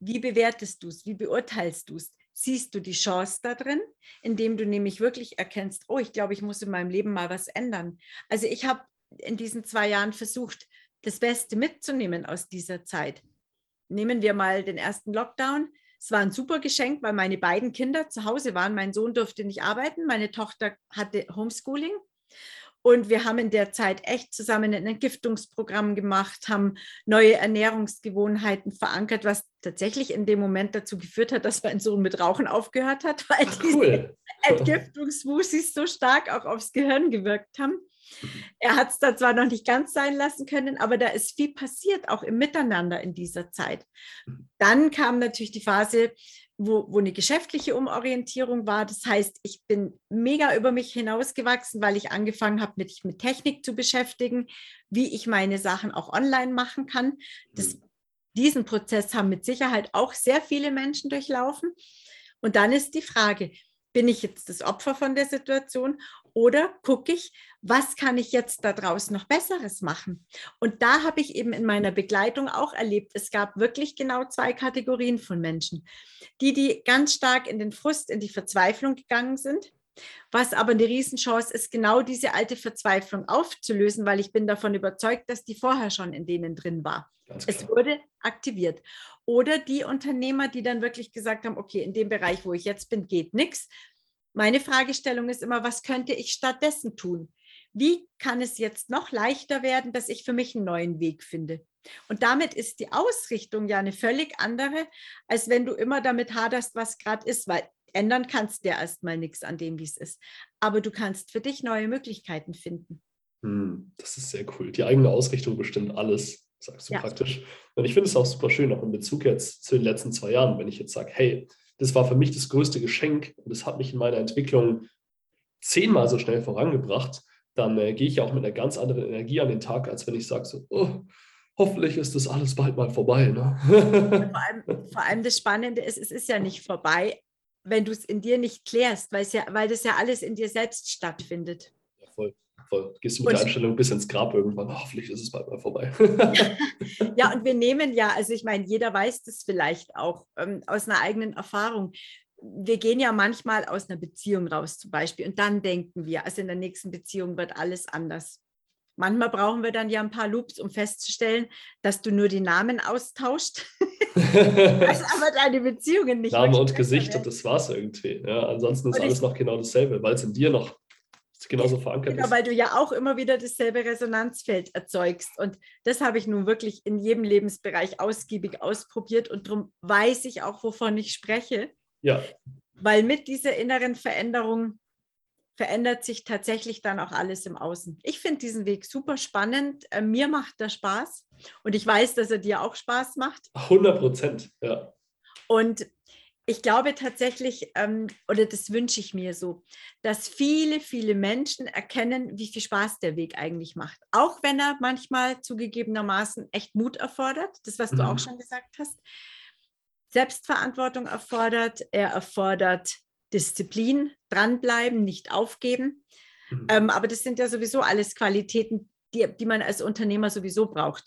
wie bewertest du es? Wie beurteilst du es? Siehst du die Chance da drin, indem du nämlich wirklich erkennst, oh, ich glaube, ich muss in meinem Leben mal was ändern. Also ich habe in diesen zwei Jahren versucht, das Beste mitzunehmen aus dieser Zeit. Nehmen wir mal den ersten Lockdown. Es war ein super Geschenk, weil meine beiden Kinder zu Hause waren. Mein Sohn durfte nicht arbeiten, meine Tochter hatte Homeschooling. Und wir haben in der Zeit echt zusammen ein Entgiftungsprogramm gemacht, haben neue Ernährungsgewohnheiten verankert, was tatsächlich in dem Moment dazu geführt hat, dass mein Sohn mit Rauchen aufgehört hat, weil Ach, cool. diese Entgiftungsmusis so stark auch aufs Gehirn gewirkt haben. Er hat es da zwar noch nicht ganz sein lassen können, aber da ist viel passiert, auch im Miteinander in dieser Zeit. Dann kam natürlich die Phase, wo, wo eine geschäftliche Umorientierung war. Das heißt, ich bin mega über mich hinausgewachsen, weil ich angefangen habe, mich mit Technik zu beschäftigen, wie ich meine Sachen auch online machen kann. Das, mhm. diesen Prozess haben mit Sicherheit auch sehr viele Menschen durchlaufen. Und dann ist die Frage, bin ich jetzt das Opfer von der Situation oder gucke ich, was kann ich jetzt da draußen noch Besseres machen? Und da habe ich eben in meiner Begleitung auch erlebt, es gab wirklich genau zwei Kategorien von Menschen. Die, die ganz stark in den Frust, in die Verzweiflung gegangen sind, was aber eine Riesenchance ist, genau diese alte Verzweiflung aufzulösen, weil ich bin davon überzeugt, dass die vorher schon in denen drin war. Es wurde aktiviert. Oder die Unternehmer, die dann wirklich gesagt haben, okay, in dem Bereich, wo ich jetzt bin, geht nichts. Meine Fragestellung ist immer, was könnte ich stattdessen tun? Wie kann es jetzt noch leichter werden, dass ich für mich einen neuen Weg finde? Und damit ist die Ausrichtung ja eine völlig andere, als wenn du immer damit haderst, was gerade ist, weil ändern kannst du ja erstmal nichts an dem, wie es ist. Aber du kannst für dich neue Möglichkeiten finden. Hm, das ist sehr cool. Die eigene Ausrichtung bestimmt alles, sagst du ja. praktisch. Und ich finde es auch super schön, auch in Bezug jetzt zu den letzten zwei Jahren, wenn ich jetzt sage, hey, das war für mich das größte Geschenk und das hat mich in meiner Entwicklung zehnmal so schnell vorangebracht, dann äh, gehe ich auch mit einer ganz anderen Energie an den Tag, als wenn ich sage so, oh, hoffentlich ist das alles bald mal vorbei. Ne? vor, allem, vor allem das Spannende ist, es ist ja nicht vorbei, wenn du es in dir nicht klärst, ja, weil das ja alles in dir selbst stattfindet. Voll. Gehst du mit und, der Einstellung bis ins Grab irgendwann, oh, hoffentlich ist es bald mal vorbei. ja, und wir nehmen ja, also ich meine, jeder weiß das vielleicht auch ähm, aus einer eigenen Erfahrung. Wir gehen ja manchmal aus einer Beziehung raus zum Beispiel und dann denken wir, also in der nächsten Beziehung wird alles anders. Manchmal brauchen wir dann ja ein paar Loops, um festzustellen, dass du nur die Namen austauscht. also aber deine Beziehungen nicht. Name und Gesicht und das war es irgendwie. Ja, ansonsten ist alles noch genau dasselbe, weil es in dir noch genauso verankert genau, ist. Weil du ja auch immer wieder dasselbe Resonanzfeld erzeugst. Und das habe ich nun wirklich in jedem Lebensbereich ausgiebig ausprobiert und darum weiß ich auch, wovon ich spreche. Ja. Weil mit dieser inneren Veränderung verändert sich tatsächlich dann auch alles im Außen. Ich finde diesen Weg super spannend. Äh, mir macht der Spaß und ich weiß, dass er dir auch Spaß macht. 100 Prozent, ja. Und ich glaube tatsächlich, ähm, oder das wünsche ich mir so, dass viele, viele Menschen erkennen, wie viel Spaß der Weg eigentlich macht. Auch wenn er manchmal zugegebenermaßen echt Mut erfordert, das, was mhm. du auch mhm. schon gesagt hast. Selbstverantwortung erfordert, er erfordert Disziplin, dranbleiben, nicht aufgeben. Mhm. Ähm, aber das sind ja sowieso alles Qualitäten, die, die man als Unternehmer sowieso braucht.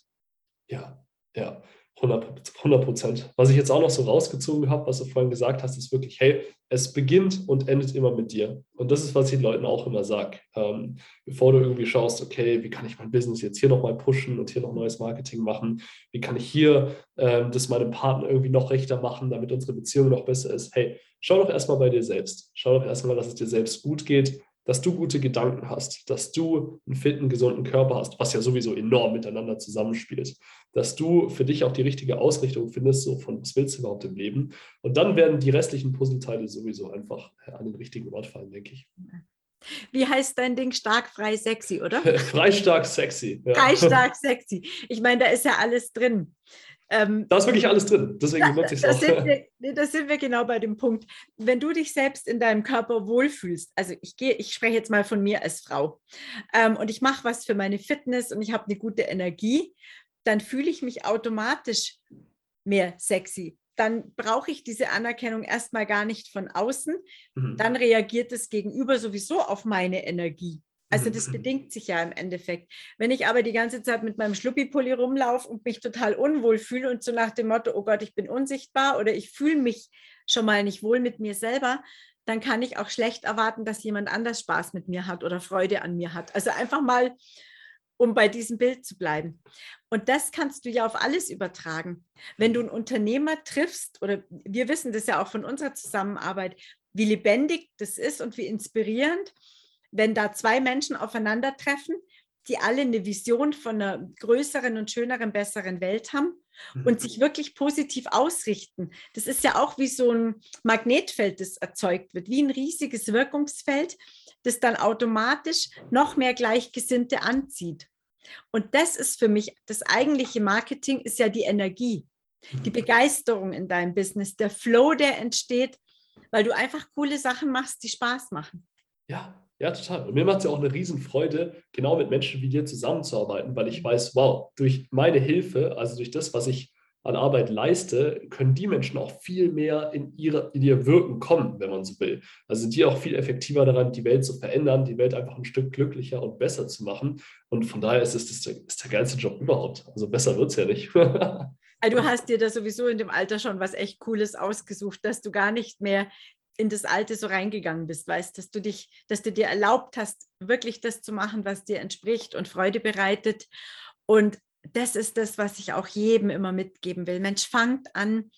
Ja, ja. 100 Prozent. Was ich jetzt auch noch so rausgezogen habe, was du vorhin gesagt hast, ist wirklich, hey, es beginnt und endet immer mit dir. Und das ist, was ich den Leuten auch immer sage. Ähm, bevor du irgendwie schaust, okay, wie kann ich mein Business jetzt hier nochmal pushen und hier noch neues Marketing machen? Wie kann ich hier ähm, das meinem Partner irgendwie noch rechter machen, damit unsere Beziehung noch besser ist? Hey, schau doch erstmal bei dir selbst. Schau doch erstmal, dass es dir selbst gut geht. Dass du gute Gedanken hast, dass du einen fitten, gesunden Körper hast, was ja sowieso enorm miteinander zusammenspielt, dass du für dich auch die richtige Ausrichtung findest, so von was willst du überhaupt im Leben. Und dann werden die restlichen Puzzleteile sowieso einfach an den richtigen Ort fallen, denke ich. Wie heißt dein Ding? Stark, frei, sexy, oder? frei, stark, sexy. Ja. Frei, stark, sexy. Ich meine, da ist ja alles drin. Ähm, da ist wirklich alles drin. Deswegen nutze ich es auch. Sind wir, das sind wir genau bei dem Punkt. Wenn du dich selbst in deinem Körper wohlfühlst, also ich gehe, ich spreche jetzt mal von mir als Frau ähm, und ich mache was für meine Fitness und ich habe eine gute Energie, dann fühle ich mich automatisch mehr sexy dann brauche ich diese Anerkennung erstmal gar nicht von außen. Mhm. Dann reagiert das Gegenüber sowieso auf meine Energie. Also das mhm. bedingt sich ja im Endeffekt. Wenn ich aber die ganze Zeit mit meinem Schluppipulli rumlaufe und mich total unwohl fühle und so nach dem Motto, oh Gott, ich bin unsichtbar oder ich fühle mich schon mal nicht wohl mit mir selber, dann kann ich auch schlecht erwarten, dass jemand anders Spaß mit mir hat oder Freude an mir hat. Also einfach mal um bei diesem Bild zu bleiben. Und das kannst du ja auf alles übertragen. Wenn du einen Unternehmer triffst, oder wir wissen das ja auch von unserer Zusammenarbeit, wie lebendig das ist und wie inspirierend, wenn da zwei Menschen aufeinandertreffen, die alle eine Vision von einer größeren und schöneren, besseren Welt haben und sich wirklich positiv ausrichten. Das ist ja auch wie so ein Magnetfeld, das erzeugt wird, wie ein riesiges Wirkungsfeld, das dann automatisch noch mehr Gleichgesinnte anzieht. Und das ist für mich das eigentliche Marketing, ist ja die Energie, die Begeisterung in deinem Business, der Flow, der entsteht, weil du einfach coole Sachen machst, die Spaß machen. Ja, ja, total. Und mir macht es ja auch eine Riesenfreude, genau mit Menschen wie dir zusammenzuarbeiten, weil ich weiß, wow, durch meine Hilfe, also durch das, was ich an Arbeit leiste, können die Menschen auch viel mehr in, ihre, in ihr Wirken kommen, wenn man so will. Also sind die auch viel effektiver daran, die Welt zu verändern, die Welt einfach ein Stück glücklicher und besser zu machen. Und von daher ist es das der, ist der geilste Job überhaupt. Also besser wird es ja nicht. Also du hast dir da sowieso in dem Alter schon was echt Cooles ausgesucht, dass du gar nicht mehr in das Alte so reingegangen bist, weißt, dass du dich, dass du dir erlaubt hast, wirklich das zu machen, was dir entspricht und Freude bereitet. Und das ist das, was ich auch jedem immer mitgeben will. Mensch, fangt an,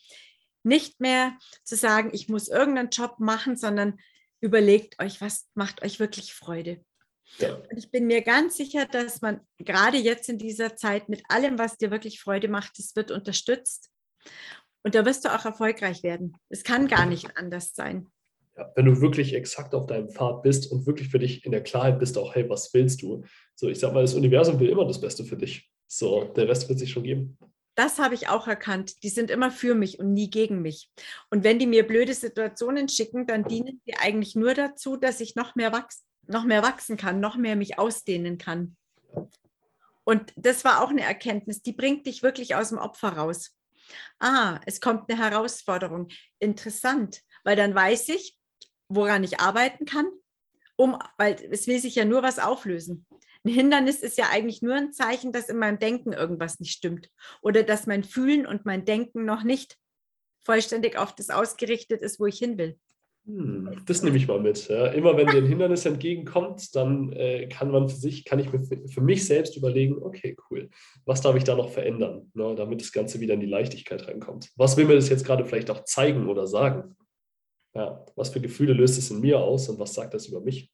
nicht mehr zu sagen, ich muss irgendeinen Job machen, sondern überlegt euch, was macht euch wirklich Freude. Ja. Und ich bin mir ganz sicher, dass man gerade jetzt in dieser Zeit mit allem, was dir wirklich Freude macht, es wird unterstützt. Und da wirst du auch erfolgreich werden. Es kann gar nicht anders sein. Ja, wenn du wirklich exakt auf deinem Pfad bist und wirklich für dich in der Klarheit bist, auch, hey, was willst du? So, ich sag mal, das Universum will immer das Beste für dich. So, der Rest wird sich schon geben. Das habe ich auch erkannt. Die sind immer für mich und nie gegen mich. Und wenn die mir blöde Situationen schicken, dann dienen die eigentlich nur dazu, dass ich noch mehr, wachs noch mehr wachsen kann, noch mehr mich ausdehnen kann. Und das war auch eine Erkenntnis, die bringt dich wirklich aus dem Opfer raus. Ah, es kommt eine Herausforderung. Interessant, weil dann weiß ich, woran ich arbeiten kann, um, weil es will sich ja nur was auflösen. Ein Hindernis ist ja eigentlich nur ein Zeichen, dass in meinem Denken irgendwas nicht stimmt oder dass mein Fühlen und mein Denken noch nicht vollständig auf das ausgerichtet ist, wo ich hin will. Hm, das nehme ich mal mit. Ja. Immer wenn dir ein Hindernis entgegenkommt, dann äh, kann man für sich, kann ich mir für, für, mich selbst überlegen, okay, cool, was darf ich da noch verändern, ne, damit das Ganze wieder in die Leichtigkeit reinkommt. Was will mir das jetzt gerade vielleicht auch zeigen oder sagen? Ja, was für Gefühle löst es in mir aus und was sagt das über mich?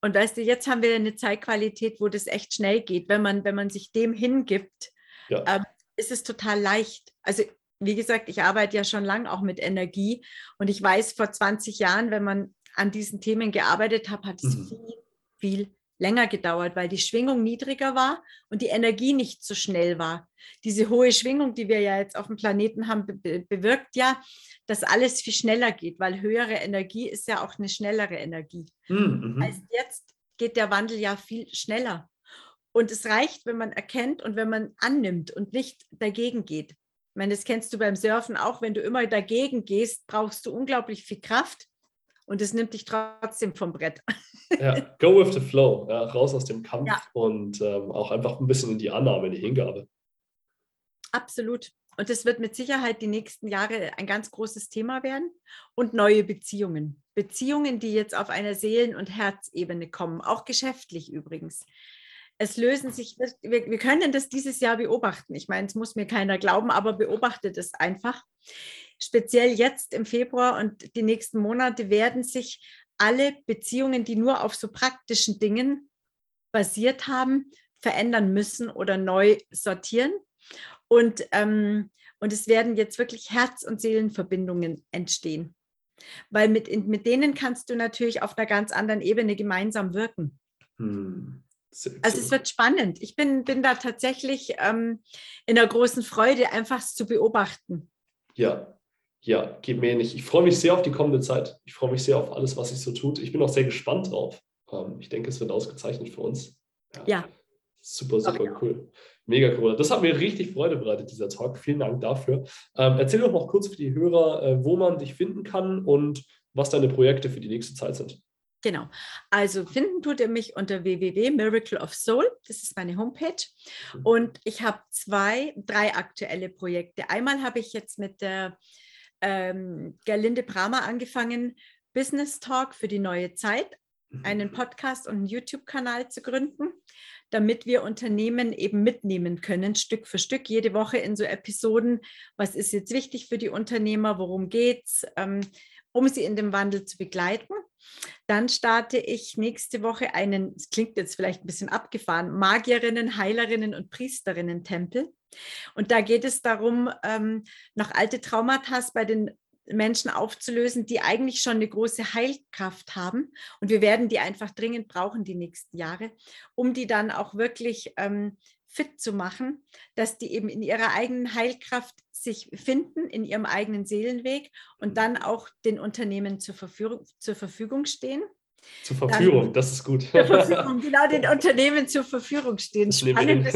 Und weißt du, jetzt haben wir eine Zeitqualität, wo das echt schnell geht. Wenn man, wenn man sich dem hingibt, ja. ähm, ist es total leicht. Also wie gesagt, ich arbeite ja schon lange auch mit Energie und ich weiß, vor 20 Jahren, wenn man an diesen Themen gearbeitet hat, hat es mhm. viel, viel länger gedauert, weil die Schwingung niedriger war und die Energie nicht so schnell war. Diese hohe Schwingung, die wir ja jetzt auf dem Planeten haben, be bewirkt ja, dass alles viel schneller geht, weil höhere Energie ist ja auch eine schnellere Energie. Mhm. mhm. Als jetzt geht der Wandel ja viel schneller. Und es reicht, wenn man erkennt und wenn man annimmt und nicht dagegen geht. Ich meine, das kennst du beim Surfen auch, wenn du immer dagegen gehst, brauchst du unglaublich viel Kraft und es nimmt dich trotzdem vom Brett. Ja, go with the flow, ja, raus aus dem Kampf ja. und ähm, auch einfach ein bisschen in die Annahme, in die Hingabe. Absolut. Und das wird mit Sicherheit die nächsten Jahre ein ganz großes Thema werden. Und neue Beziehungen. Beziehungen, die jetzt auf einer Seelen- und Herzebene kommen, auch geschäftlich übrigens. Es lösen sich, wir, wir können das dieses Jahr beobachten. Ich meine, es muss mir keiner glauben, aber beobachtet es einfach. Speziell jetzt im Februar und die nächsten Monate werden sich alle Beziehungen, die nur auf so praktischen Dingen basiert haben, verändern müssen oder neu sortieren. Und, ähm, und es werden jetzt wirklich Herz- und Seelenverbindungen entstehen. Weil mit, mit denen kannst du natürlich auf einer ganz anderen Ebene gemeinsam wirken. Hm. Also es wird spannend. Ich bin, bin da tatsächlich ähm, in der großen Freude, einfach zu beobachten. Ja, ja, geht mir nicht. Ich freue mich sehr auf die kommende Zeit. Ich freue mich sehr auf alles, was sich so tut. Ich bin auch sehr gespannt drauf. Ähm, ich denke, es wird ausgezeichnet für uns. Ja. ja. Super, super okay. cool. Mega cool. Das hat mir richtig Freude bereitet, dieser Talk. Vielen Dank dafür. Ähm, erzähl doch noch kurz für die Hörer, äh, wo man dich finden kann und was deine Projekte für die nächste Zeit sind. Genau. Also finden tut ihr mich unter www.miracleofsoul. Das ist meine Homepage. Mhm. Und ich habe zwei, drei aktuelle Projekte. Einmal habe ich jetzt mit der ähm, Gerlinde Bramer angefangen, Business Talk für die neue Zeit, einen mhm. Podcast und einen YouTube-Kanal zu gründen, damit wir Unternehmen eben mitnehmen können, Stück für Stück, jede Woche in so Episoden. Was ist jetzt wichtig für die Unternehmer? Worum geht's? Ähm, um sie in dem Wandel zu begleiten. Dann starte ich nächste Woche einen, es klingt jetzt vielleicht ein bisschen abgefahren, Magierinnen, Heilerinnen und Priesterinnen-Tempel. Und da geht es darum, ähm, noch alte Traumata bei den Menschen aufzulösen, die eigentlich schon eine große Heilkraft haben. Und wir werden die einfach dringend brauchen die nächsten Jahre, um die dann auch wirklich ähm, fit zu machen, dass die eben in ihrer eigenen Heilkraft sich finden, in ihrem eigenen Seelenweg und dann auch den Unternehmen zur Verfügung, zur Verfügung stehen. Zur Verfügung, dann, das ist gut. Zur Verfügung, genau, den Unternehmen zur Verfügung stehen. Spannend.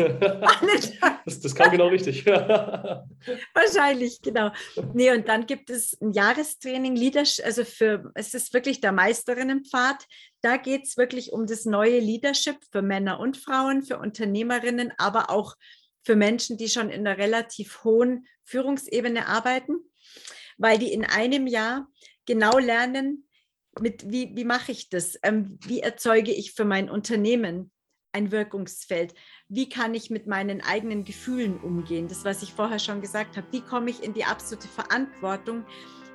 Das, das kam genau richtig. Wahrscheinlich, genau. Nee, und dann gibt es ein Jahrestraining, Leadership, also für, es ist wirklich der Meisterinnenpfad. Da geht es wirklich um das neue Leadership für Männer und Frauen, für Unternehmerinnen, aber auch für Menschen, die schon in einer relativ hohen Führungsebene arbeiten, weil die in einem Jahr genau lernen, mit wie, wie mache ich das? Ähm, wie erzeuge ich für mein Unternehmen ein Wirkungsfeld? Wie kann ich mit meinen eigenen Gefühlen umgehen? Das, was ich vorher schon gesagt habe. Wie komme ich in die absolute Verantwortung?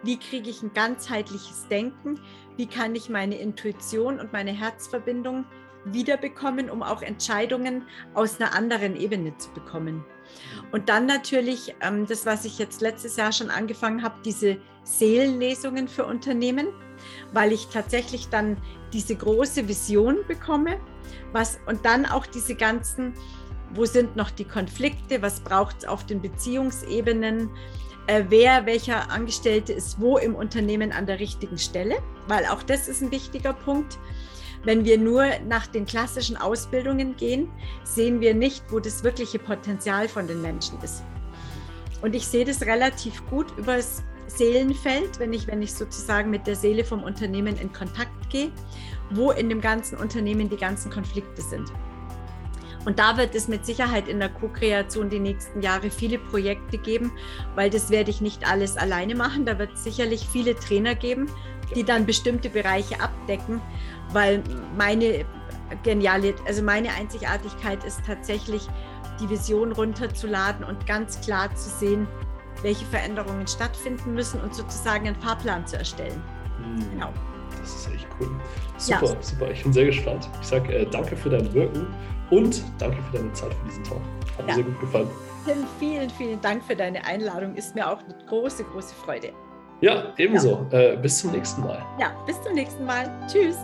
Wie kriege ich ein ganzheitliches Denken? Wie kann ich meine Intuition und meine Herzverbindung wiederbekommen, um auch Entscheidungen aus einer anderen Ebene zu bekommen? Und dann natürlich ähm, das, was ich jetzt letztes Jahr schon angefangen habe, diese Seelenlesungen für Unternehmen, weil ich tatsächlich dann diese große Vision bekomme, was und dann auch diese ganzen, wo sind noch die Konflikte, was braucht es auf den Beziehungsebenen, wer, welcher Angestellte ist wo im Unternehmen an der richtigen Stelle, weil auch das ist ein wichtiger Punkt. Wenn wir nur nach den klassischen Ausbildungen gehen, sehen wir nicht, wo das wirkliche Potenzial von den Menschen ist. Und ich sehe das relativ gut über das Seelenfeld, wenn ich, wenn ich sozusagen mit der Seele vom Unternehmen in Kontakt gehe, wo in dem ganzen Unternehmen die ganzen Konflikte sind. Und da wird es mit Sicherheit in der Co-Kreation die nächsten Jahre viele Projekte geben, weil das werde ich nicht alles alleine machen. Da wird es sicherlich viele Trainer geben, die dann bestimmte Bereiche abdecken, weil meine geniale, also meine Einzigartigkeit ist tatsächlich, die Vision runterzuladen und ganz klar zu sehen, welche Veränderungen stattfinden müssen und sozusagen einen Fahrplan zu erstellen. Mhm. Genau. Das ist echt cool. Super, ja. super. Ich bin sehr gespannt. Ich sage äh, danke für dein Wirken und danke für deine Zeit für diesen Talk. Hat ja. mir sehr gut gefallen. Vielen, vielen Dank für deine Einladung. Ist mir auch eine große, große Freude. Ja, ebenso. Ja. Äh, bis zum nächsten Mal. Ja, bis zum nächsten Mal. Tschüss.